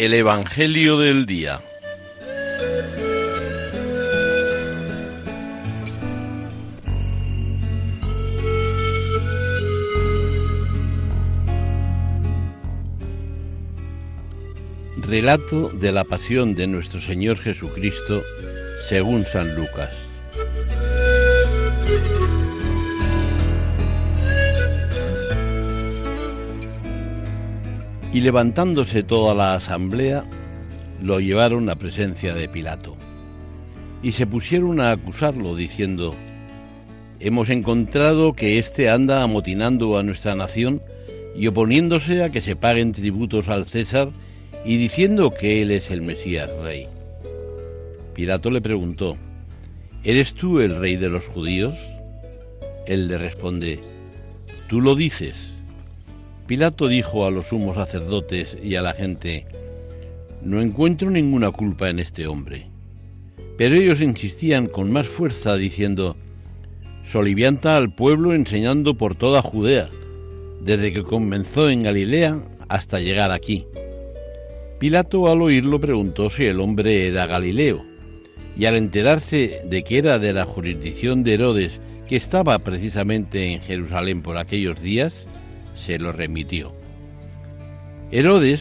El Evangelio del Día. Relato de la pasión de nuestro Señor Jesucristo según San Lucas. Y levantándose toda la asamblea, lo llevaron a presencia de Pilato. Y se pusieron a acusarlo, diciendo, Hemos encontrado que éste anda amotinando a nuestra nación y oponiéndose a que se paguen tributos al César y diciendo que él es el Mesías rey. Pilato le preguntó, ¿Eres tú el rey de los judíos? Él le responde, Tú lo dices. Pilato dijo a los sumos sacerdotes y a la gente, No encuentro ninguna culpa en este hombre. Pero ellos insistían con más fuerza diciendo, Solivianta al pueblo enseñando por toda Judea, desde que comenzó en Galilea hasta llegar aquí. Pilato al oírlo preguntó si el hombre era Galileo, y al enterarse de que era de la jurisdicción de Herodes, que estaba precisamente en Jerusalén por aquellos días, se lo remitió. Herodes,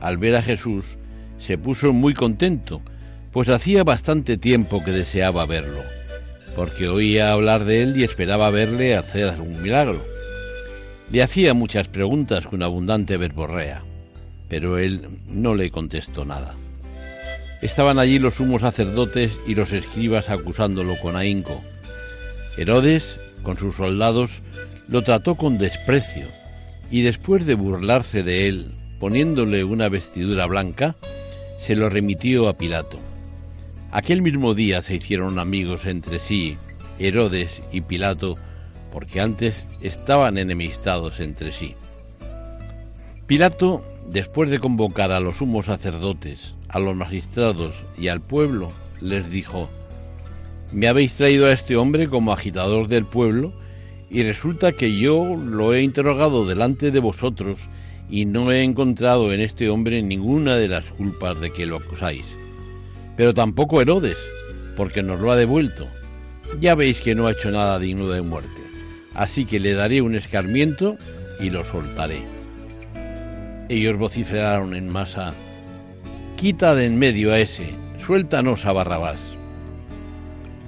al ver a Jesús, se puso muy contento, pues hacía bastante tiempo que deseaba verlo, porque oía hablar de él y esperaba verle hacer algún milagro. Le hacía muchas preguntas con abundante verborrea, pero él no le contestó nada. Estaban allí los sumos sacerdotes y los escribas acusándolo con ahínco. Herodes, con sus soldados, lo trató con desprecio y después de burlarse de él, poniéndole una vestidura blanca, se lo remitió a Pilato. Aquel mismo día se hicieron amigos entre sí, Herodes y Pilato, porque antes estaban enemistados entre sí. Pilato, después de convocar a los sumos sacerdotes, a los magistrados y al pueblo, les dijo, Me habéis traído a este hombre como agitador del pueblo, y resulta que yo lo he interrogado delante de vosotros y no he encontrado en este hombre ninguna de las culpas de que lo acusáis. Pero tampoco Herodes, porque nos lo ha devuelto. Ya veis que no ha hecho nada digno de muerte. Así que le daré un escarmiento y lo soltaré. Ellos vociferaron en masa, Quita de en medio a ese, suéltanos a Barrabás.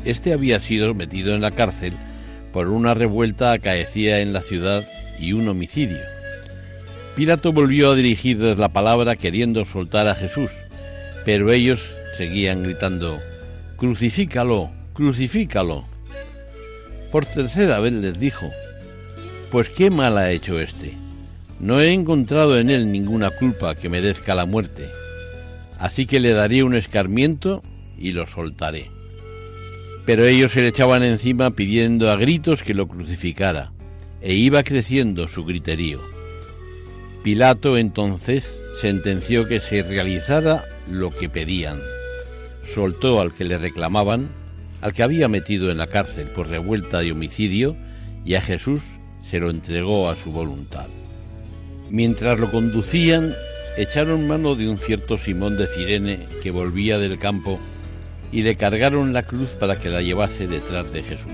Este había sido metido en la cárcel por una revuelta acaecía en la ciudad y un homicidio. Pilato volvió a dirigirles la palabra queriendo soltar a Jesús, pero ellos seguían gritando, Crucifícalo, crucifícalo. Por tercera vez les dijo, Pues qué mal ha hecho este. No he encontrado en él ninguna culpa que merezca la muerte. Así que le daré un escarmiento y lo soltaré. Pero ellos se le echaban encima pidiendo a gritos que lo crucificara, e iba creciendo su griterío. Pilato entonces sentenció que se realizara lo que pedían. Soltó al que le reclamaban, al que había metido en la cárcel por revuelta y homicidio, y a Jesús se lo entregó a su voluntad. Mientras lo conducían, echaron mano de un cierto Simón de Cirene que volvía del campo y le cargaron la cruz para que la llevase detrás de Jesús.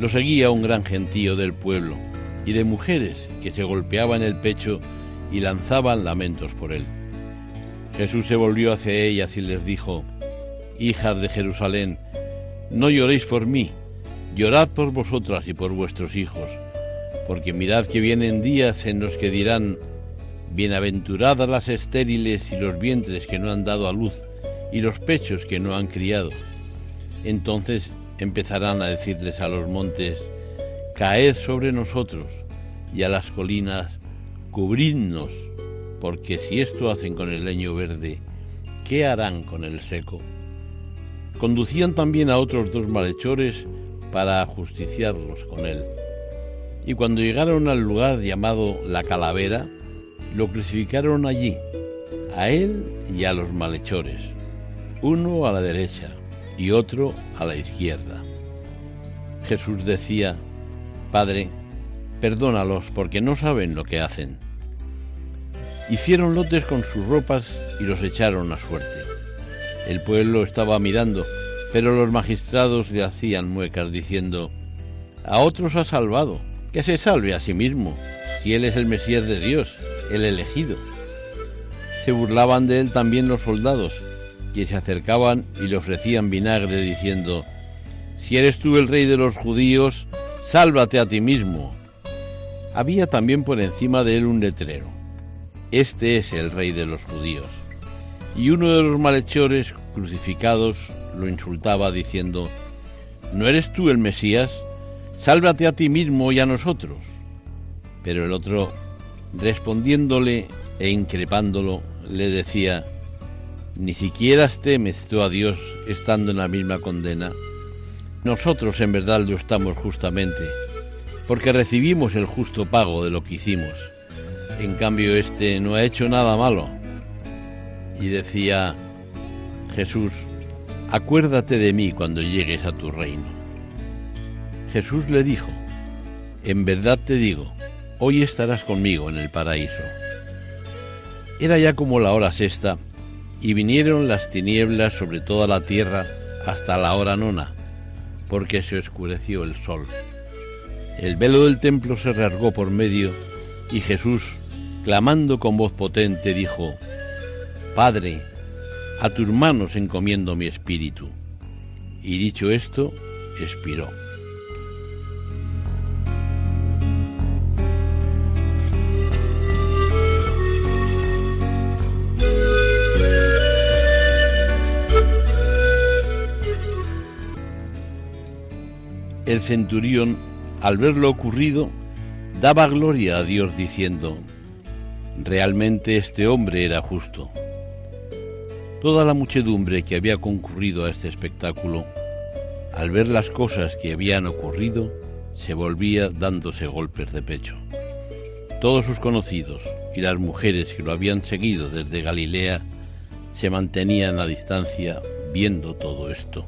Lo seguía un gran gentío del pueblo y de mujeres que se golpeaban el pecho y lanzaban lamentos por él. Jesús se volvió hacia ellas y les dijo, Hijas de Jerusalén, no lloréis por mí, llorad por vosotras y por vuestros hijos, porque mirad que vienen días en los que dirán, Bienaventuradas las estériles y los vientres que no han dado a luz y los pechos que no han criado. Entonces empezarán a decirles a los montes, caed sobre nosotros, y a las colinas, cubridnos, porque si esto hacen con el leño verde, ¿qué harán con el seco? Conducían también a otros dos malhechores para ajusticiarlos con él. Y cuando llegaron al lugar llamado la calavera, lo crucificaron allí, a él y a los malhechores uno a la derecha y otro a la izquierda. Jesús decía, Padre, perdónalos porque no saben lo que hacen. Hicieron lotes con sus ropas y los echaron a suerte. El pueblo estaba mirando, pero los magistrados le hacían muecas diciendo, a otros ha salvado, que se salve a sí mismo, si él es el Mesías de Dios, el elegido. Se burlaban de él también los soldados, que se acercaban y le ofrecían vinagre diciendo, si eres tú el rey de los judíos, sálvate a ti mismo. Había también por encima de él un letrero. Este es el rey de los judíos. Y uno de los malhechores crucificados lo insultaba diciendo, ¿no eres tú el Mesías? Sálvate a ti mismo y a nosotros. Pero el otro, respondiéndole e increpándolo, le decía, ni siquiera temes tú a Dios estando en la misma condena. Nosotros en verdad lo estamos justamente, porque recibimos el justo pago de lo que hicimos. En cambio, este no ha hecho nada malo. Y decía Jesús, acuérdate de mí cuando llegues a tu reino. Jesús le dijo, en verdad te digo, hoy estarás conmigo en el paraíso. Era ya como la hora sexta, y vinieron las tinieblas sobre toda la tierra hasta la hora nona, porque se oscureció el sol. El velo del templo se rasgó por medio, y Jesús, clamando con voz potente, dijo, Padre, a tus manos encomiendo mi espíritu. Y dicho esto, expiró. El centurión, al ver lo ocurrido, daba gloria a Dios diciendo, realmente este hombre era justo. Toda la muchedumbre que había concurrido a este espectáculo, al ver las cosas que habían ocurrido, se volvía dándose golpes de pecho. Todos sus conocidos y las mujeres que lo habían seguido desde Galilea se mantenían a distancia viendo todo esto.